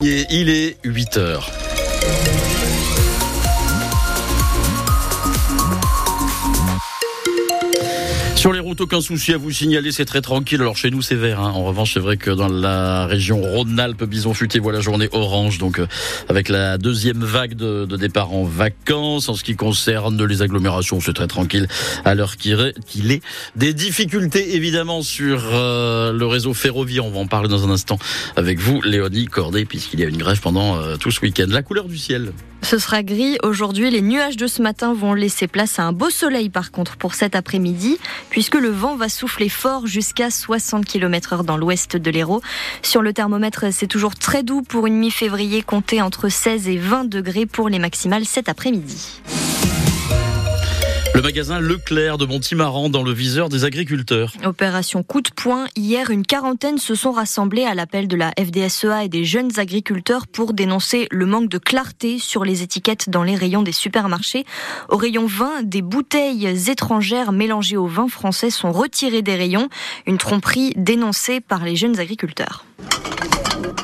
il est 8 heures. Sur les routes, aucun souci à vous signaler, c'est très tranquille. Alors chez nous, c'est vert. Hein. En revanche, c'est vrai que dans la région Rhône-Alpes, Bison futé voit la journée orange. Donc, euh, avec la deuxième vague de, départ en vacances, en ce qui concerne les agglomérations, c'est très tranquille à l'heure qu'il est. Des difficultés évidemment sur euh, le réseau ferroviaire. On va en parler dans un instant avec vous, Léonie Cordet, puisqu'il y a une grève pendant euh, tout ce week-end. La couleur du ciel. Ce sera gris aujourd'hui. Les nuages de ce matin vont laisser place à un beau soleil par contre pour cet après-midi, puisque le vent va souffler fort jusqu'à 60 km heure dans l'ouest de l'Hérault. Sur le thermomètre, c'est toujours très doux pour une mi-février, comptée entre 16 et 20 degrés pour les maximales cet après-midi. Le magasin Leclerc de Montimaran dans le viseur des agriculteurs. Opération coup de poing. Hier, une quarantaine se sont rassemblés à l'appel de la FDSEA et des jeunes agriculteurs pour dénoncer le manque de clarté sur les étiquettes dans les rayons des supermarchés. Au rayon vin, des bouteilles étrangères mélangées au vin français sont retirées des rayons. Une tromperie dénoncée par les jeunes agriculteurs.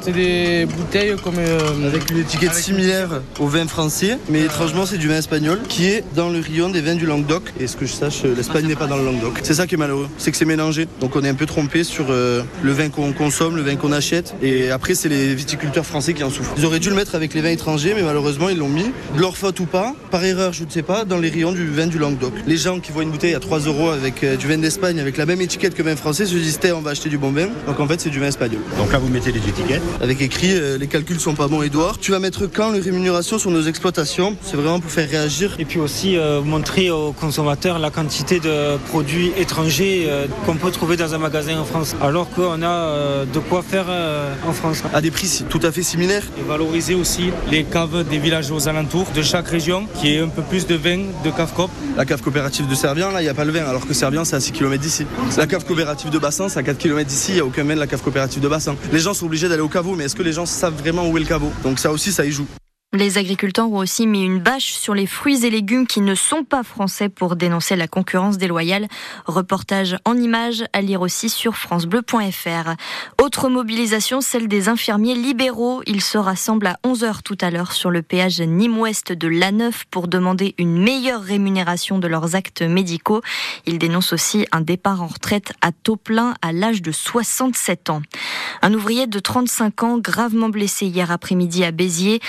C'est des bouteilles comme. Euh, avec une étiquette similaire au vin français, mais étrangement c'est du vin espagnol qui est dans le rayon des vins du Languedoc. Et ce que je sache, euh, l'Espagne n'est pas dans le Languedoc. C'est ça qui est malheureux, c'est que c'est mélangé. Donc on est un peu trompé sur euh, le vin qu'on consomme, le vin qu'on achète. Et après, c'est les viticulteurs français qui en souffrent. Ils auraient dû le mettre avec les vins étrangers, mais malheureusement ils l'ont mis, de leur faute ou pas, par erreur, je ne sais pas, dans les rayons du vin du Languedoc. Les gens qui voient une bouteille à 3 euros avec du vin d'Espagne avec la même étiquette que vin français se disent on va acheter du bon vin. Donc en fait, c'est du vin espagnol. Donc là, vous mettez les étiquettes avec écrit euh, les calculs sont pas bons Edouard. Tu vas mettre quand les rémunérations sur nos exploitations? C'est vraiment pour faire réagir. Et puis aussi euh, montrer aux consommateurs la quantité de produits étrangers euh, qu'on peut trouver dans un magasin en France, alors qu'on a de quoi faire en France. À des prix tout à fait similaires. Et valoriser aussi les caves des villages aux alentours de chaque région, qui est un peu plus de vin de cave cop. La cave coopérative de Servien, là, il n'y a pas le vin, alors que Servien, c'est à 6 km d'ici. La cave coopérative de Bassin, c'est à 4 km d'ici, il n'y a aucun vin de la cave coopérative de Bassin. Les gens sont obligés d'aller au mais est-ce que les gens savent vraiment où est le caveau? Donc ça aussi, ça y joue. Les agriculteurs ont aussi mis une bâche sur les fruits et légumes qui ne sont pas français pour dénoncer la concurrence déloyale. Reportage en images à lire aussi sur francebleu.fr. Autre mobilisation, celle des infirmiers libéraux. Ils se rassemblent à 11h tout à l'heure sur le péage Nîmes-Ouest de l'A9 pour demander une meilleure rémunération de leurs actes médicaux. Ils dénoncent aussi un départ en retraite à taux plein à l'âge de 67 ans. Un ouvrier de 35 ans gravement blessé hier après-midi à Béziers.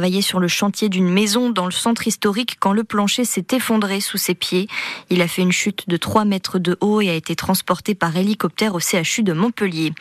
Travaillait sur le chantier d'une maison dans le centre historique quand le plancher s'est effondré sous ses pieds. Il a fait une chute de 3 mètres de haut et a été transporté par hélicoptère au CHU de Montpellier.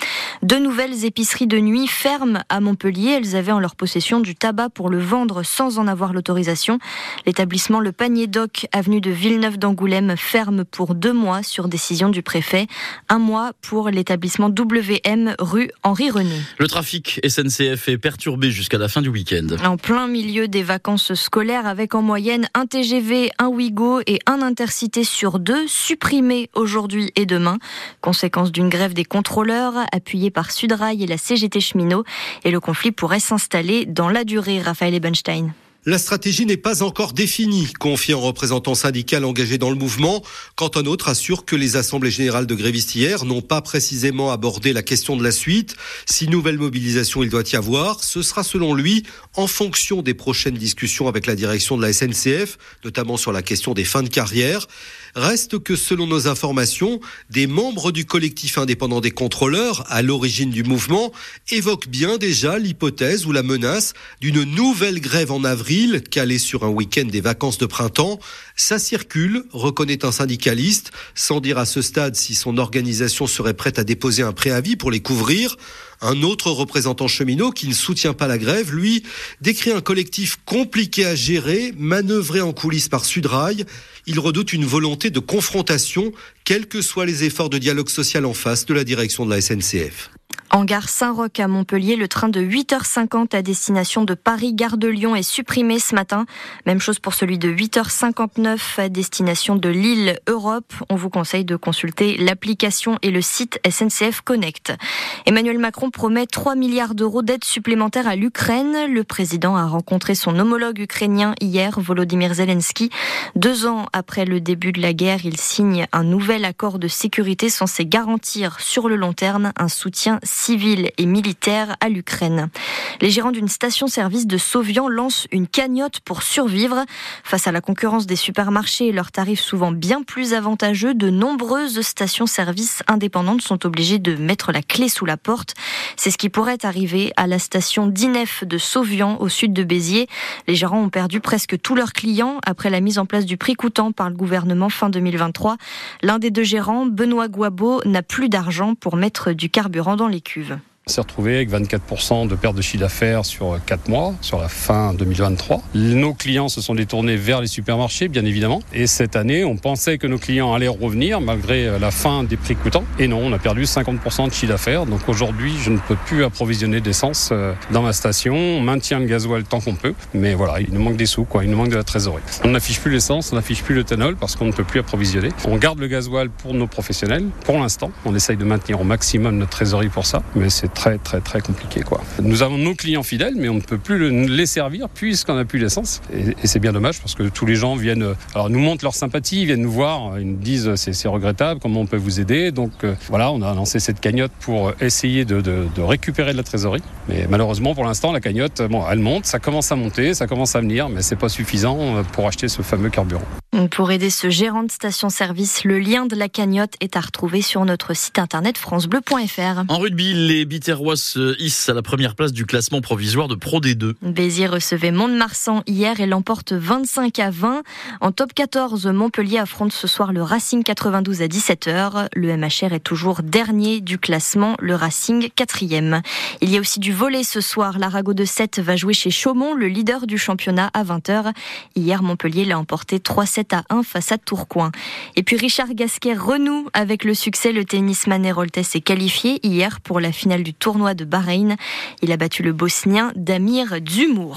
Deux nouvelles épiceries de nuit ferment à Montpellier. Elles avaient en leur possession du tabac pour le vendre sans en avoir l'autorisation. L'établissement Le Panier Doc, avenue de Villeneuve d'Angoulême, ferme pour deux mois sur décision du préfet. Un mois pour l'établissement WM rue Henri René. Le trafic SNCF est perturbé jusqu'à la fin du week-end plein milieu des vacances scolaires avec en moyenne un TGV, un Ouigo et un Intercité sur deux supprimés aujourd'hui et demain. Conséquence d'une grève des contrôleurs appuyée par Sudrail et la CGT Cheminot et le conflit pourrait s'installer dans la durée, Raphaël Ebenstein. La stratégie n'est pas encore définie, confie un représentant syndical engagé dans le mouvement, quand un autre assure que les assemblées générales de grévistes hier n'ont pas précisément abordé la question de la suite. Si nouvelle mobilisation il doit y avoir, ce sera selon lui en fonction des prochaines discussions avec la direction de la SNCF, notamment sur la question des fins de carrière. Reste que selon nos informations, des membres du collectif indépendant des contrôleurs, à l'origine du mouvement, évoquent bien déjà l'hypothèse ou la menace d'une nouvelle grève en avril, calée sur un week-end des vacances de printemps. Ça circule, reconnaît un syndicaliste, sans dire à ce stade si son organisation serait prête à déposer un préavis pour les couvrir. Un autre représentant cheminot qui ne soutient pas la grève, lui, décrit un collectif compliqué à gérer, manœuvré en coulisses par Sudrail. Il redoute une volonté de confrontation, quels que soient les efforts de dialogue social en face de la direction de la SNCF. En gare Saint-Roch à Montpellier, le train de 8h50 à destination de Paris-Gare de Lyon est supprimé ce matin. Même chose pour celui de 8h59 à destination de Lille Europe. On vous conseille de consulter l'application et le site SNCF Connect. Emmanuel Macron promet 3 milliards d'euros d'aide supplémentaire à l'Ukraine. Le président a rencontré son homologue ukrainien hier, Volodymyr Zelensky. Deux ans après le début de la guerre, il signe un nouvel accord de sécurité censé garantir sur le long terme un soutien civils et militaires à l'Ukraine. Les gérants d'une station-service de Sauvian lancent une cagnotte pour survivre. Face à la concurrence des supermarchés et leurs tarifs souvent bien plus avantageux, de nombreuses stations-service indépendantes sont obligées de mettre la clé sous la porte. C'est ce qui pourrait arriver à la station d'Inef de Sauvian au sud de Béziers. Les gérants ont perdu presque tous leurs clients après la mise en place du prix coûtant par le gouvernement fin 2023. L'un des deux gérants, Benoît Guabo, n'a plus d'argent pour mettre du carburant dans les cuve. Cuves s'est retrouvé avec 24% de perte de chiffre d'affaires sur 4 mois, sur la fin 2023. Nos clients se sont détournés vers les supermarchés, bien évidemment. Et cette année, on pensait que nos clients allaient revenir malgré la fin des prix coûtants. Et non, on a perdu 50% de chiffre d'affaires. Donc aujourd'hui, je ne peux plus approvisionner d'essence euh, dans ma station. On maintient le gasoil tant qu'on peut. Mais voilà, il nous manque des sous, quoi. Il nous manque de la trésorerie. On n'affiche plus l'essence, on n'affiche plus le parce qu'on ne peut plus approvisionner. On garde le gasoil pour nos professionnels. Pour l'instant, on essaye de maintenir au maximum notre trésorerie pour ça. Mais c'est très très très compliqué quoi. Nous avons nos clients fidèles mais on ne peut plus les servir puisqu'on n'a plus l'essence et, c'est bien dommage parce que tous les gens viennent alors nous montrent leur sympathie, ils viennent nous voir, ils nous disent c'est regrettable, comment on peut vous aider donc euh, voilà on a lancé cette cagnotte pour essayer de, récupérer de la trésorerie mais malheureusement pour l'instant la cagnotte bon elle monte, ça commence à monter, ça commence à venir mais c'est pas suffisant euh, pour acheter ce fameux carburant. Pour aider ce gérant de station-service, le lien de la cagnotte est à retrouver sur notre site internet francebleu.fr. En rugby, les Biterrois se hissent à la première place du classement provisoire de Pro D2. Béziers recevait Mont-de-Marsan hier et l'emporte 25 à 20. En top 14, Montpellier affronte ce soir le Racing 92 à 17h. Le MHR est toujours dernier du classement, le Racing quatrième. Il y a aussi du volet ce soir. L'Arago de 7 va jouer chez Chaumont, le leader du championnat à 20h. Hier, Montpellier l'a emporté 3-7 à 1 face à Tourcoing. Et puis Richard Gasquet renoue avec le succès. Le tennisman héroltais s'est qualifié hier pour la finale du tournoi de Bahreïn. Il a battu le Bosnien Damir Dzumur.